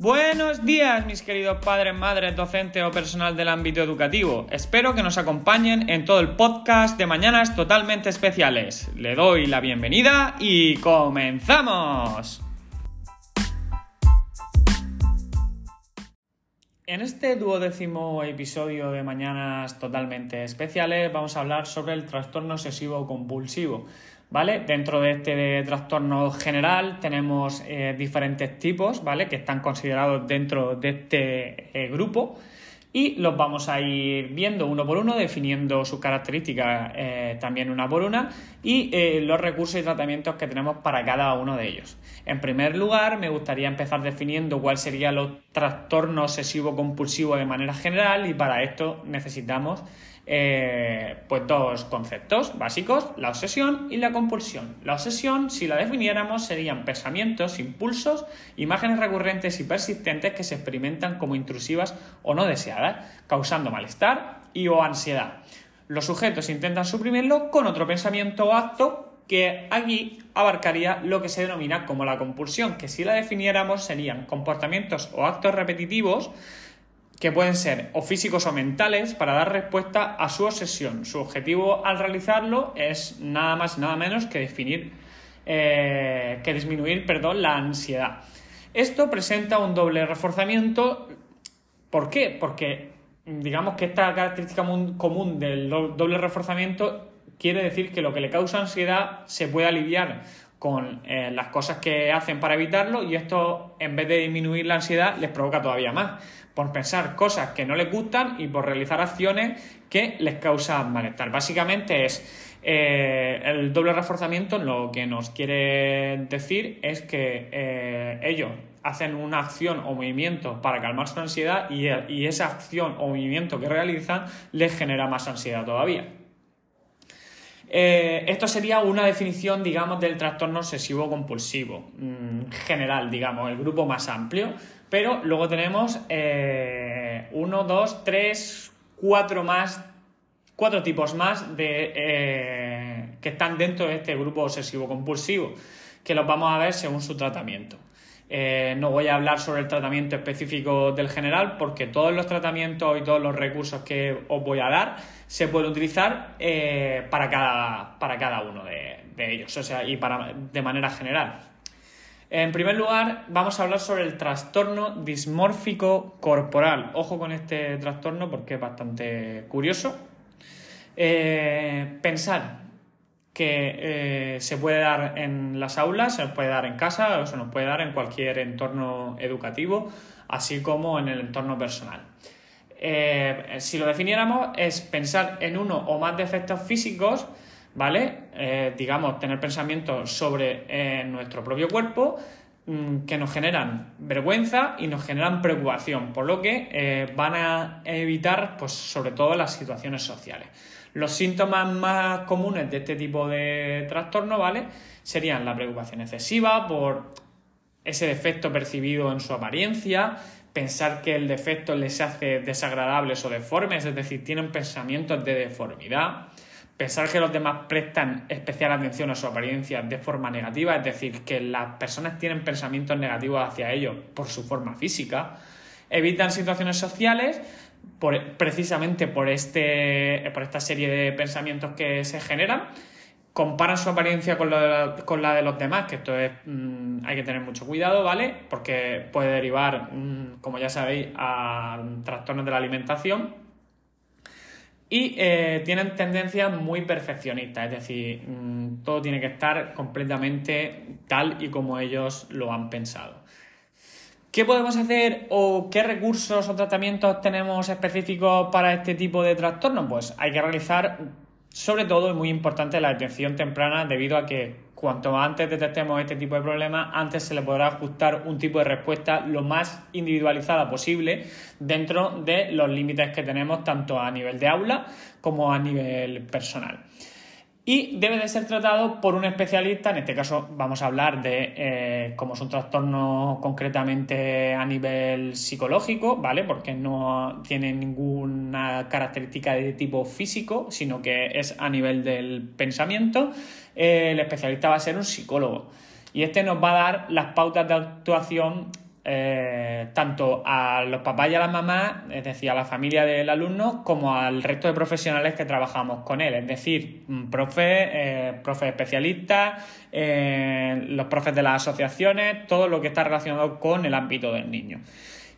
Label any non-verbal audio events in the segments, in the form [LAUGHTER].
Buenos días, mis queridos padres, madres, docentes o personal del ámbito educativo. Espero que nos acompañen en todo el podcast de Mañanas Totalmente Especiales. Le doy la bienvenida y comenzamos. En este duodécimo episodio de Mañanas Totalmente Especiales vamos a hablar sobre el trastorno obsesivo compulsivo. ¿Vale? Dentro de este trastorno general tenemos eh, diferentes tipos, ¿vale? Que están considerados dentro de este eh, grupo y los vamos a ir viendo uno por uno, definiendo sus características eh, también una por una y los recursos y tratamientos que tenemos para cada uno de ellos. En primer lugar, me gustaría empezar definiendo cuál sería los trastorno obsesivo compulsivo de manera general y para esto necesitamos eh, pues dos conceptos básicos, la obsesión y la compulsión. La obsesión, si la definiéramos, serían pensamientos, impulsos, imágenes recurrentes y persistentes que se experimentan como intrusivas o no deseadas, causando malestar y o ansiedad. Los sujetos intentan suprimirlo con otro pensamiento o acto que aquí abarcaría lo que se denomina como la compulsión, que si la definiéramos serían comportamientos o actos repetitivos que pueden ser o físicos o mentales para dar respuesta a su obsesión. Su objetivo al realizarlo es nada más y nada menos que definir, eh, que disminuir, perdón, la ansiedad. Esto presenta un doble reforzamiento. ¿Por qué? Porque digamos que esta característica común del doble reforzamiento quiere decir que lo que le causa ansiedad se puede aliviar con eh, las cosas que hacen para evitarlo y esto en vez de disminuir la ansiedad les provoca todavía más por pensar cosas que no les gustan y por realizar acciones que les causan malestar. Básicamente es eh, el doble reforzamiento lo que nos quiere decir es que eh, ellos hacen una acción o movimiento para calmar su ansiedad y, esa acción o movimiento que realizan les genera más ansiedad todavía. Eh, esto sería una definición, digamos, del trastorno obsesivo compulsivo, mm, general, digamos, el grupo más amplio. Pero luego tenemos eh, uno, dos, tres, cuatro más, cuatro tipos más de, eh, que están dentro de este grupo obsesivo compulsivo, que los vamos a ver según su tratamiento. Eh, no voy a hablar sobre el tratamiento específico del general porque todos los tratamientos y todos los recursos que os voy a dar se pueden utilizar para, cada, para, cada, uno de, ellos, o sea, y para, de manera general. En primer lugar, vamos a hablar sobre el trastorno dismórfico corporal. Ojo con este trastorno porque es bastante curioso. Eh, pensar que eh, se puede dar en las aulas, se puede dar en casa o se nos puede dar en cualquier entorno educativo, así como en el entorno personal. Eh, si lo definiéramos, es pensar en uno o más defectos físicos, ¿vale? Eh, digamos, tener pensamientos sobre nuestro propio cuerpo mm, que nos generan vergüenza y nos generan preocupación, por lo que van a evitar, pues, sobre todo las situaciones sociales. Los síntomas más comunes de este tipo de trastorno, ¿vale? Serían la preocupación excesiva por ese defecto percibido en su apariencia, pensar que el defecto les hace desagradables o deformes, es decir, tienen pensamientos de deformidad, pensar que los demás prestan especial atención a su apariencia de forma negativa, es decir, que las personas tienen pensamientos negativos hacia ellos por su forma física, evitan situaciones sociales precisamente por, este, por esta serie de pensamientos que se generan, comparan su apariencia con, la de los demás, que esto es, mm, hay que tener mucho cuidado, ¿vale? Porque puede derivar, mm, como ya sabéis, a trastornos de la alimentación. Y eh, tienen tendencias muy perfeccionistas, es decir, mm, todo tiene que estar completamente tal y como ellos lo han pensado. ¿Qué podemos hacer o qué recursos o tratamientos tenemos específicos para este tipo de trastornos? Pues hay que realizar, sobre todo, y muy importante, la detención temprana debido a que cuanto antes detectemos este tipo de problemas, antes se le podrá ajustar un tipo de respuesta lo más individualizada posible dentro de los límites que tenemos tanto a nivel de aula como a nivel personal y debe de ser tratado por un especialista, en este caso vamos a hablar de eh, cómo es un trastorno concretamente a nivel psicológico, ¿vale? Porque no tiene ninguna característica de tipo físico, sino que es a nivel del pensamiento. El especialista va a ser un psicólogo y este nos va a dar las pautas de actuación eh, tanto a los papás y a las mamás, es decir, a la familia del alumno, como al resto de profesionales que trabajamos con él, es decir, mm, profes, eh, especialistas, eh, los profes de las asociaciones, todo lo que está relacionado con el ámbito del niño.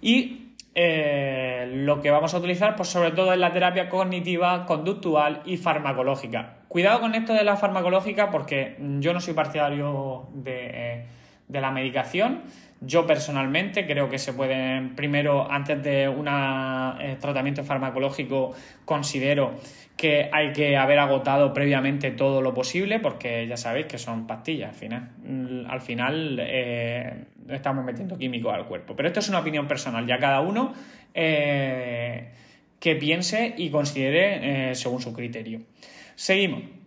Y lo que vamos a utilizar, pues sobre todo es la terapia cognitiva, conductual y farmacológica. Cuidado con esto de la farmacológica porque yo no soy partidario de, de la medicación. Yo personalmente creo que se pueden, primero, antes de un eh, tratamiento farmacológico, considero que hay que haber agotado previamente todo lo posible, porque ya sabéis que son pastillas al final. Mm, al final eh, estamos metiendo químicos al cuerpo. Pero esto es una opinión personal, ya cada uno eh, que piense y considere según su criterio. Seguimos.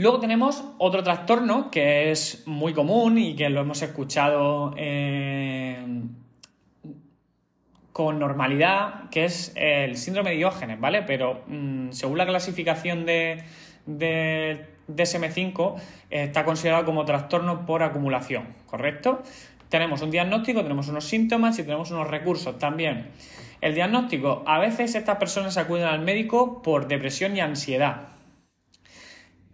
Luego tenemos otro trastorno que es muy común y que lo hemos escuchado eh, con normalidad, que es el síndrome de Diógenes, ¿vale? Pero mm, según la clasificación de, de DSM5 está considerado como trastorno por acumulación, ¿correcto? Tenemos un diagnóstico, tenemos unos síntomas y tenemos unos recursos también. El diagnóstico, a veces estas personas acuden al médico por depresión y ansiedad,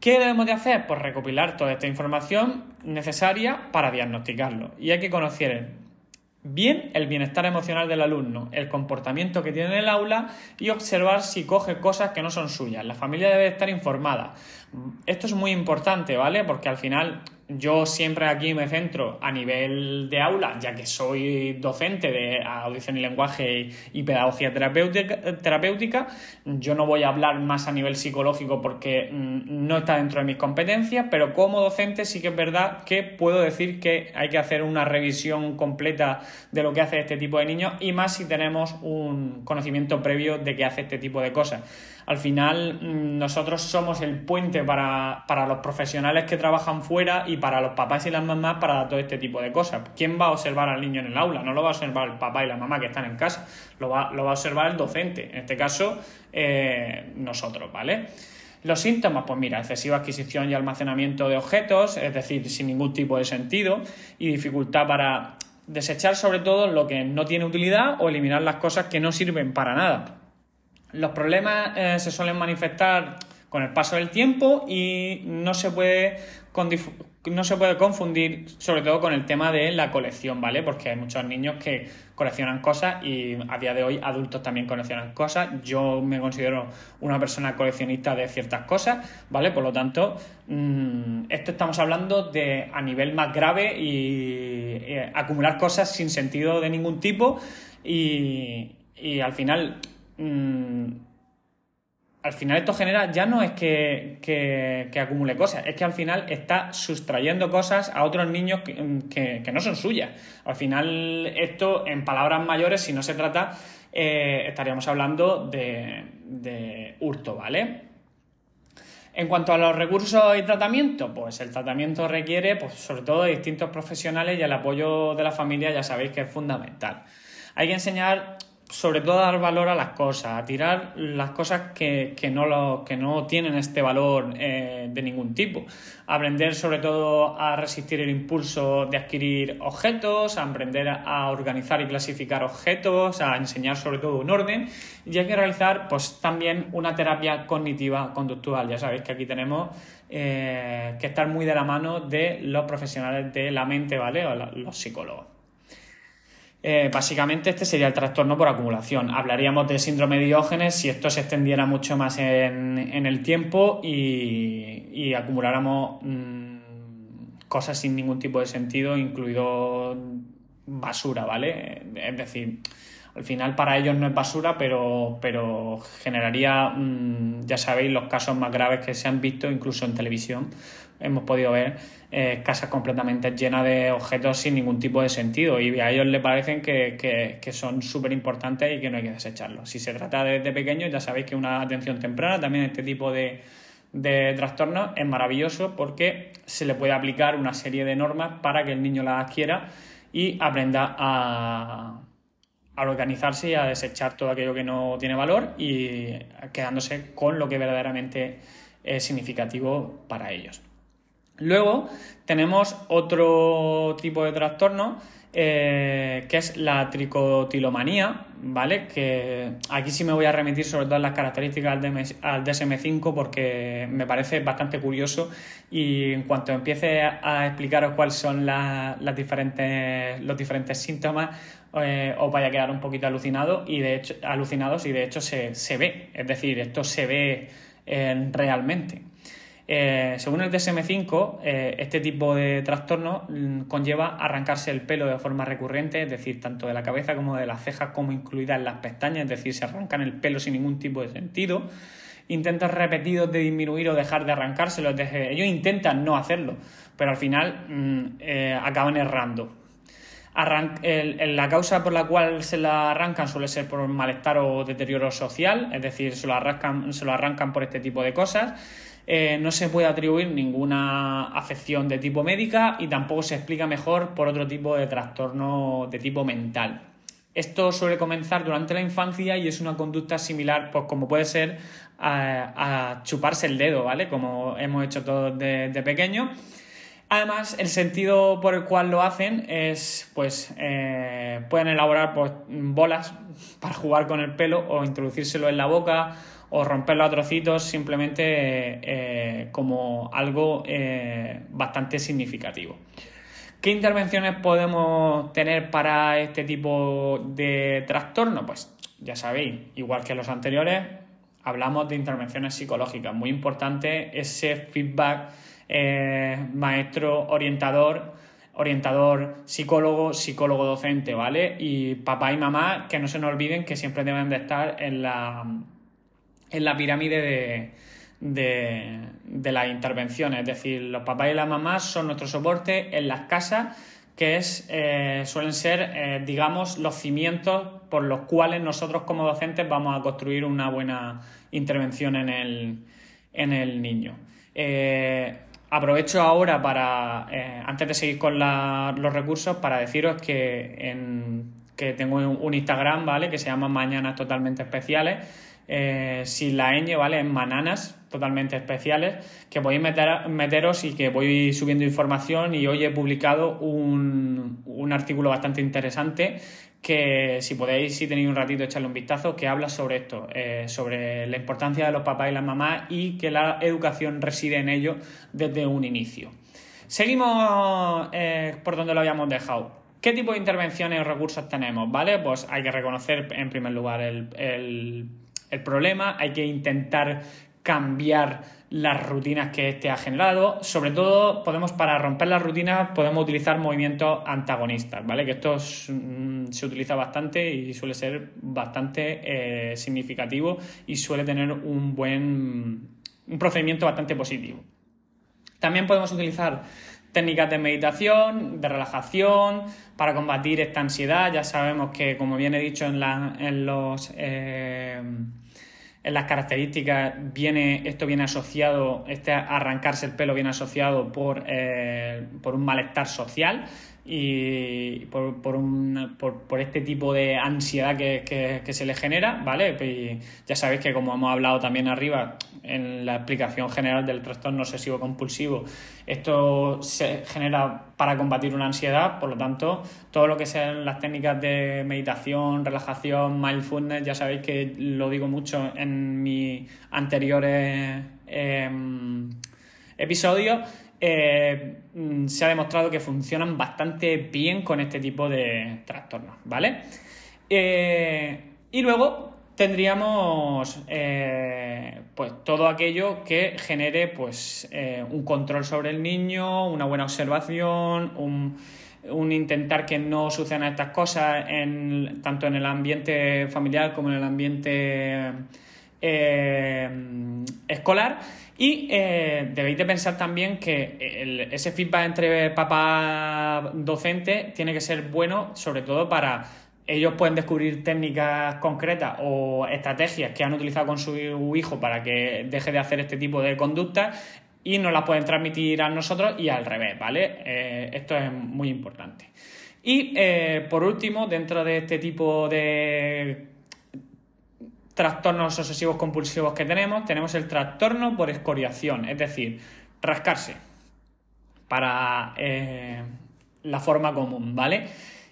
¿Qué debemos de hacer? Pues recopilar toda esta información necesaria para diagnosticarlo. Y hay que conocer bien el bienestar emocional del alumno, el comportamiento que tiene en el aula y observar si coge cosas que no son suyas. La familia debe estar informada. Esto es muy importante, ¿vale? Porque al final yo siempre aquí me centro a nivel de aula, ya que soy docente de audición y lenguaje y pedagogía terapéutica, yo no voy a hablar más a nivel psicológico porque mm, no está dentro de mis competencias, pero como docente sí que es verdad que puedo decir que hay que hacer una revisión completa de lo que hace este tipo de niños y más si tenemos un conocimiento previo de que hace este tipo de cosas al final mm, nosotros somos el puente para, los profesionales que trabajan fuera y para los papás y las mamás para todo este tipo de cosas. ¿Quién va a observar al niño en el aula? No lo va a observar el papá y la mamá que están en casa, lo va, lo va a observar el docente, en este caso eh, nosotros, ¿vale? Los síntomas, pues mira, excesiva adquisición y almacenamiento de objetos, es decir, sin ningún tipo de sentido, y dificultad para desechar sobre todo lo que no tiene utilidad o eliminar las cosas que no sirven para nada. Los problemas eh, se suelen manifestar con el paso del tiempo y no se puede no se puede confundir sobre todo con el tema de la colección, ¿vale? Porque hay muchos niños que coleccionan cosas y a día de hoy adultos también coleccionan cosas. Yo me considero una persona coleccionista de ciertas cosas, ¿vale? Por lo tanto, mm, esto estamos hablando de a nivel más grave y eh, acumular cosas sin sentido de ningún tipo y, y al final Mm, al final esto genera, ya no es que, acumule cosas, es que al final está sustrayendo cosas a otros niños que, no son suyas. Al final esto, en palabras mayores, si no se trata, eh, estaríamos hablando de, de hurto, ¿vale? En cuanto a los recursos y tratamiento, pues el tratamiento requiere, pues sobre todo de distintos profesionales y el apoyo de la familia ya sabéis que es fundamental. Hay que enseñar sobre todo dar valor a las cosas, a tirar las cosas que, no, lo, que no tienen este valor eh, de ningún tipo. Aprender sobre todo a resistir el impulso de adquirir objetos, a aprender a organizar y clasificar objetos, a enseñar sobre todo un orden y hay que realizar pues también una terapia cognitiva conductual. Ya sabéis que aquí tenemos eh, que estar muy de la mano de los profesionales de la mente, ¿vale? O los psicólogos. Eh, básicamente este sería el trastorno por acumulación. Hablaríamos de síndrome de Diógenes si esto se extendiera mucho más en, el tiempo y, acumuláramos mm, cosas sin ningún tipo de sentido, incluido basura, ¿vale? Es decir, al final para ellos no es basura, pero, pero generaría, mm, ya sabéis, los casos más graves que se han visto incluso en televisión. Hemos podido ver eh, casas completamente llenas de objetos sin ningún tipo de sentido y a ellos les parecen que, son súper importantes y que no hay que desecharlos. Si se trata de, de pequeños, ya sabéis que una atención temprana también este tipo de, de trastornos es maravilloso porque se le puede aplicar una serie de normas para que el niño las adquiera y aprenda a, a organizarse y a desechar todo aquello que no tiene valor y quedándose con lo que verdaderamente es significativo para ellos. Luego tenemos otro tipo de trastorno eh, que es la tricotilomanía, ¿vale? Que aquí sí me voy a remitir sobre todo las características al DSM5 porque me parece bastante curioso y en cuanto empiece a explicaros cuáles son las diferentes, los diferentes síntomas, eh, os vaya a quedar un poquito alucinado y de hecho, alucinados y de hecho se, ve, es decir, esto se ve eh, realmente. Eh, según el DSM5, eh, este tipo de trastorno mm, conlleva arrancarse el pelo de forma recurrente, es decir, tanto de la cabeza como de las cejas, como incluidas las pestañas, es decir, se arrancan el pelo sin ningún tipo de sentido. Intentos repetidos de disminuir o dejar de arrancárselo, ellos intentan no hacerlo, pero al final mm, eh, acaban errando. la causa por la cual se la arrancan suele ser por malestar o deterioro social, es decir, se lo arrancan, se lo arrancan por este tipo de cosas eh, no se puede atribuir ninguna afección de tipo médica y tampoco se explica mejor por otro tipo de trastorno de tipo mental. Esto suele comenzar durante la infancia y es una conducta similar, pues como puede ser a, chuparse el dedo, ¿vale? Como hemos hecho todos de, pequeño. Además, el sentido por el cual lo hacen es, pues, eh, pueden elaborar pues, bolas [LAUGHS] para jugar con el pelo o introducírselo en la boca o romperlo a trocitos simplemente eh, como algo eh, bastante significativo. ¿Qué intervenciones podemos tener para este tipo de trastorno? Pues ya sabéis, igual que los anteriores, hablamos de intervenciones psicológicas. Muy importante ese feedback eh, maestro orientador orientador, psicólogo, psicólogo docente, ¿vale? Y papá y mamá que no se nos olviden que siempre deben de estar en la, en la pirámide de, de, las intervenciones. Es decir, los papás y las mamás son nuestro soporte en las casas, que es, eh, suelen ser, eh, digamos, los cimientos por los cuales nosotros como docentes vamos a construir una buena intervención en el, en el niño. Eh, aprovecho ahora para, antes de seguir con los recursos, para deciros que, en, que tengo un Instagram, ¿vale? Que se llama Mañanas Totalmente Especiales eh, sin la ñ, ¿vale? En bananas totalmente especiales, que podéis meter, meteros y que voy subiendo información y hoy he publicado un, un artículo bastante interesante que si podéis, si tenéis un ratito, echarle un vistazo, que habla sobre esto, eh, sobre la importancia de los papás y las mamás y que la educación reside en ellos desde un inicio. Seguimos eh, por donde lo habíamos dejado. ¿Qué tipo de intervenciones o recursos tenemos? ¿Vale? Pues hay que reconocer en primer lugar el el problema, hay que intentar cambiar las rutinas que este ha generado. Sobre todo, podemos, para romper las rutinas, podemos utilizar movimientos antagonistas, ¿vale? Que esto mm, se utiliza bastante y suele ser bastante eh, significativo y suele tener un buen un procedimiento bastante positivo. También podemos utilizar técnicas de meditación, de relajación, para combatir esta ansiedad. Ya sabemos que, como bien he dicho en, en los... Eh, en las características viene, esto viene asociado, este arrancarse el pelo viene asociado por, eh, por un malestar social y por, por, un, por, por, este tipo de ansiedad que, que, se le genera, ¿vale? Y ya sabéis que como hemos hablado también arriba en la explicación general del trastorno obsesivo compulsivo, esto se genera para combatir una ansiedad, por lo tanto, todo lo que sean las técnicas de meditación, relajación, mindfulness, ya sabéis que lo digo mucho en mis anteriores eh, episodios eh, mm, se ha demostrado que funcionan bastante bien con este tipo de trastornos, ¿vale? Eh, y luego tendríamos eh, pues todo aquello que genere pues un control sobre el niño, una buena observación, un, un, intentar que no sucedan estas cosas en, tanto en el ambiente familiar como en el ambiente escolar y eh, debéis de pensar también que ese feedback entre papá docente tiene que ser bueno, sobre todo para ellos pueden descubrir técnicas concretas o estrategias que han utilizado con su hijo para que deje de hacer este tipo de conductas y nos las pueden transmitir a nosotros y al revés, ¿vale? Eh, esto es muy importante. Y eh, por último, dentro de este tipo de trastornos obsesivos compulsivos que tenemos, tenemos el trastorno por escoriación, es decir, rascarse. para eh, la forma común, ¿vale?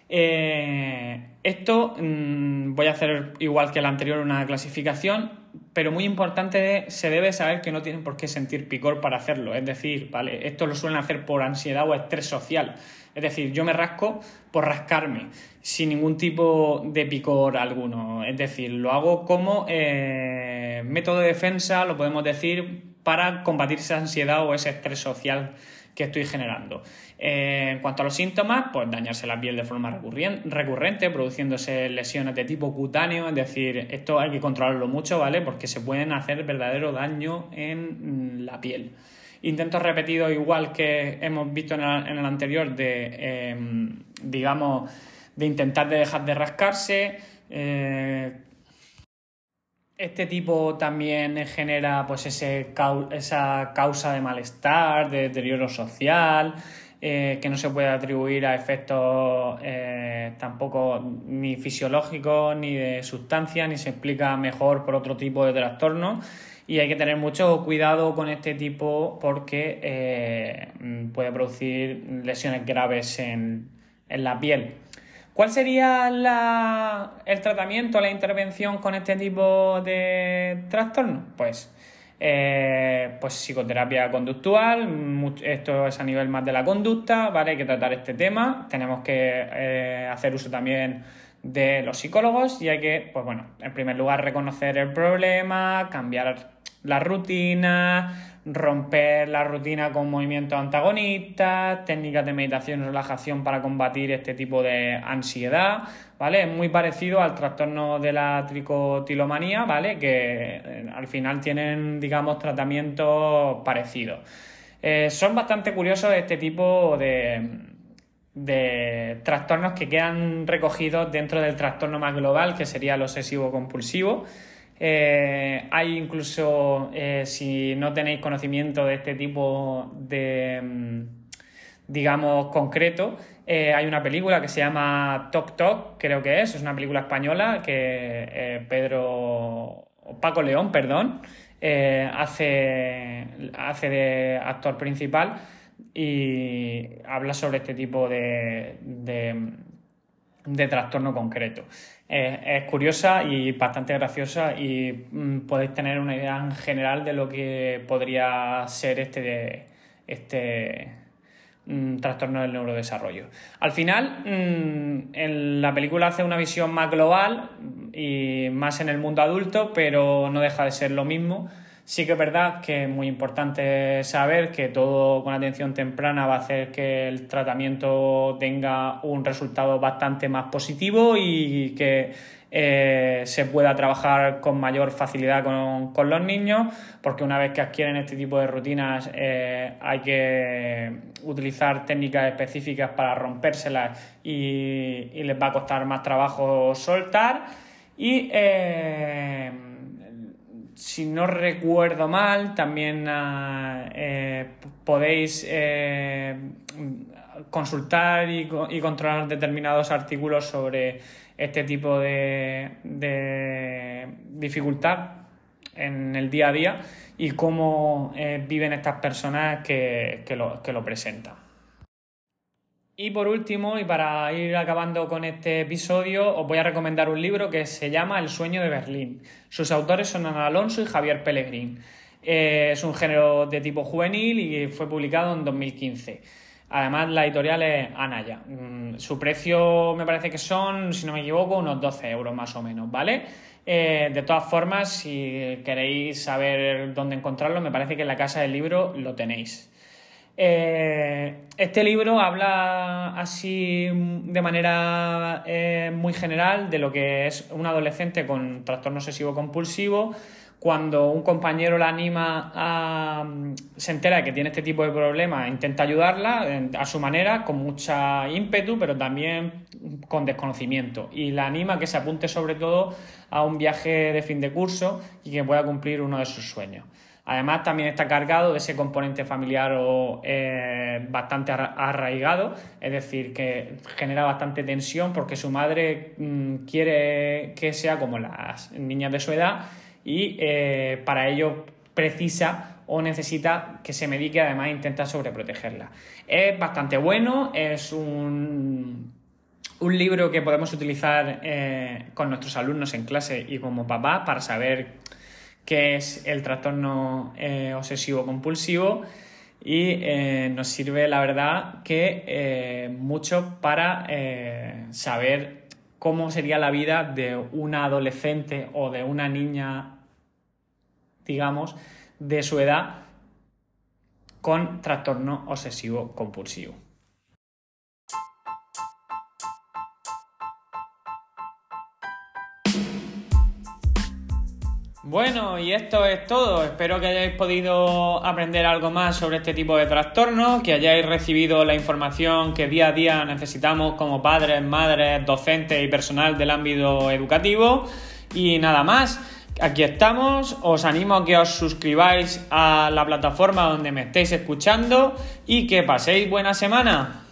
Eh, esto mm, voy a hacer igual que la anterior una clasificación, pero muy importante se debe saber que no tienen por qué sentir picor para hacerlo. Es decir, ¿vale? Esto lo suelen hacer por ansiedad o estrés social. Es decir, yo me rasco por rascarme, sin ningún tipo de picor alguno. Es decir, lo hago como eh, método de defensa, lo podemos decir, para combatir esa ansiedad o ese estrés social que estoy generando. Eh, en cuanto a los síntomas, pues dañarse la piel de forma recurrente, produciéndose lesiones de tipo cutáneo, es decir, esto hay que controlarlo mucho, ¿vale? Porque se pueden hacer verdadero daño en mm, la piel. Intentos repetidos, igual que hemos visto en el, anterior, de, em, digamos, de intentar de dejar de rascarse. Eh, este tipo también genera pues ese, esa causa de malestar, de deterioro social, eh, que no se puede atribuir a efectos eh, tampoco ni fisiológicos ni de sustancia, ni se explica mejor por otro tipo de trastorno. Y hay que tener mucho cuidado con este tipo porque eh, puede producir lesiones graves en, en la piel. ¿Cuál sería el tratamiento, la intervención con este tipo de trastorno? Pues, eh, pues psicoterapia conductual, esto es a nivel más de la conducta, ¿vale? Hay que tratar este tema, tenemos que eh, hacer uso también de los psicólogos y hay que, pues bueno, en primer lugar reconocer el problema, cambiar la rutina, romper la rutina con movimientos antagonistas, técnicas de meditación y relajación para combatir este tipo de ansiedad, ¿vale? Es muy parecido al trastorno de la tricotilomanía, ¿vale? Que eh, al final tienen, digamos, tratamientos parecidos. Eh, son bastante curiosos este tipo de, de trastornos que quedan recogidos dentro del trastorno más global, que sería el obsesivo compulsivo. Eh, hay incluso, eh, si no tenéis conocimiento de este tipo de, mm, digamos, concreto, eh, hay una película que se llama Tok Tok, creo que es, es una película española que Pedro, Paco León, perdón, hace, hace de actor principal y habla sobre este tipo de trastorno concreto es curiosa y bastante graciosa y mm, podéis tener una idea en general de lo que podría ser este, este mm, trastorno del neurodesarrollo. Al final, mm, en la película hace una visión más global y más en el mundo adulto, pero no deja de ser lo mismo Sí que es verdad que es muy importante saber que todo con atención temprana va a hacer que el tratamiento tenga un resultado bastante más positivo y que eh, se pueda trabajar con mayor facilidad con, los niños, porque una vez que adquieren este tipo de rutinas eh, hay que utilizar técnicas específicas para rompérselas y, y les va a costar más trabajo soltar. Y eh, si no recuerdo mal, también ah, eh, podéis eh, consultar y, controlar determinados artículos sobre este tipo de, dificultad en el día a día y cómo eh, viven estas personas que lo presentan. Y por último, y para ir acabando con este episodio, os voy a recomendar un libro que se llama El sueño de Berlín. Sus autores son Ana Alonso y Javier Pellegrín. Eh, es un género de tipo juvenil y fue publicado en 2015. Además, la editorial es Anaya. Mm, su precio me parece que son, si no me equivoco, unos 12 euros más o menos, ¿vale? Eh, de todas formas, si queréis saber dónde encontrarlo, me parece que en la casa del libro lo tenéis. Eh, este libro habla así de manera eh, muy general de lo que es un adolescente con trastorno obsesivo compulsivo. Cuando un compañero la anima a. se entera de que tiene este tipo de problemas, intenta ayudarla a su manera, con mucha ímpetu, pero también con desconocimiento. Y la anima a que se apunte sobre todo a un viaje de fin de curso y que pueda cumplir uno de sus sueños. Además, también está cargado de ese componente familiar o, eh, bastante arraigado, es decir, que genera bastante tensión porque su madre mm, quiere que sea como las niñas de su edad y eh, para ello precisa o necesita que se medique, además intenta sobreprotegerla. Es bastante bueno, es un, un libro que podemos utilizar eh, con nuestros alumnos en clase y como papá para saber qué es el trastorno eh, obsesivo compulsivo y eh, nos sirve la verdad que mucho para saber cómo sería la vida de una adolescente o de una niña, digamos, de su edad con trastorno obsesivo Bueno, y esto es todo. Espero que hayáis podido aprender algo más sobre este tipo de trastornos, que hayáis recibido la información que día a día necesitamos como padres, madres, docentes y personal del ámbito educativo. Y nada más, aquí estamos. Os animo a que os suscribáis a la plataforma donde me estéis escuchando y que paséis buena semana.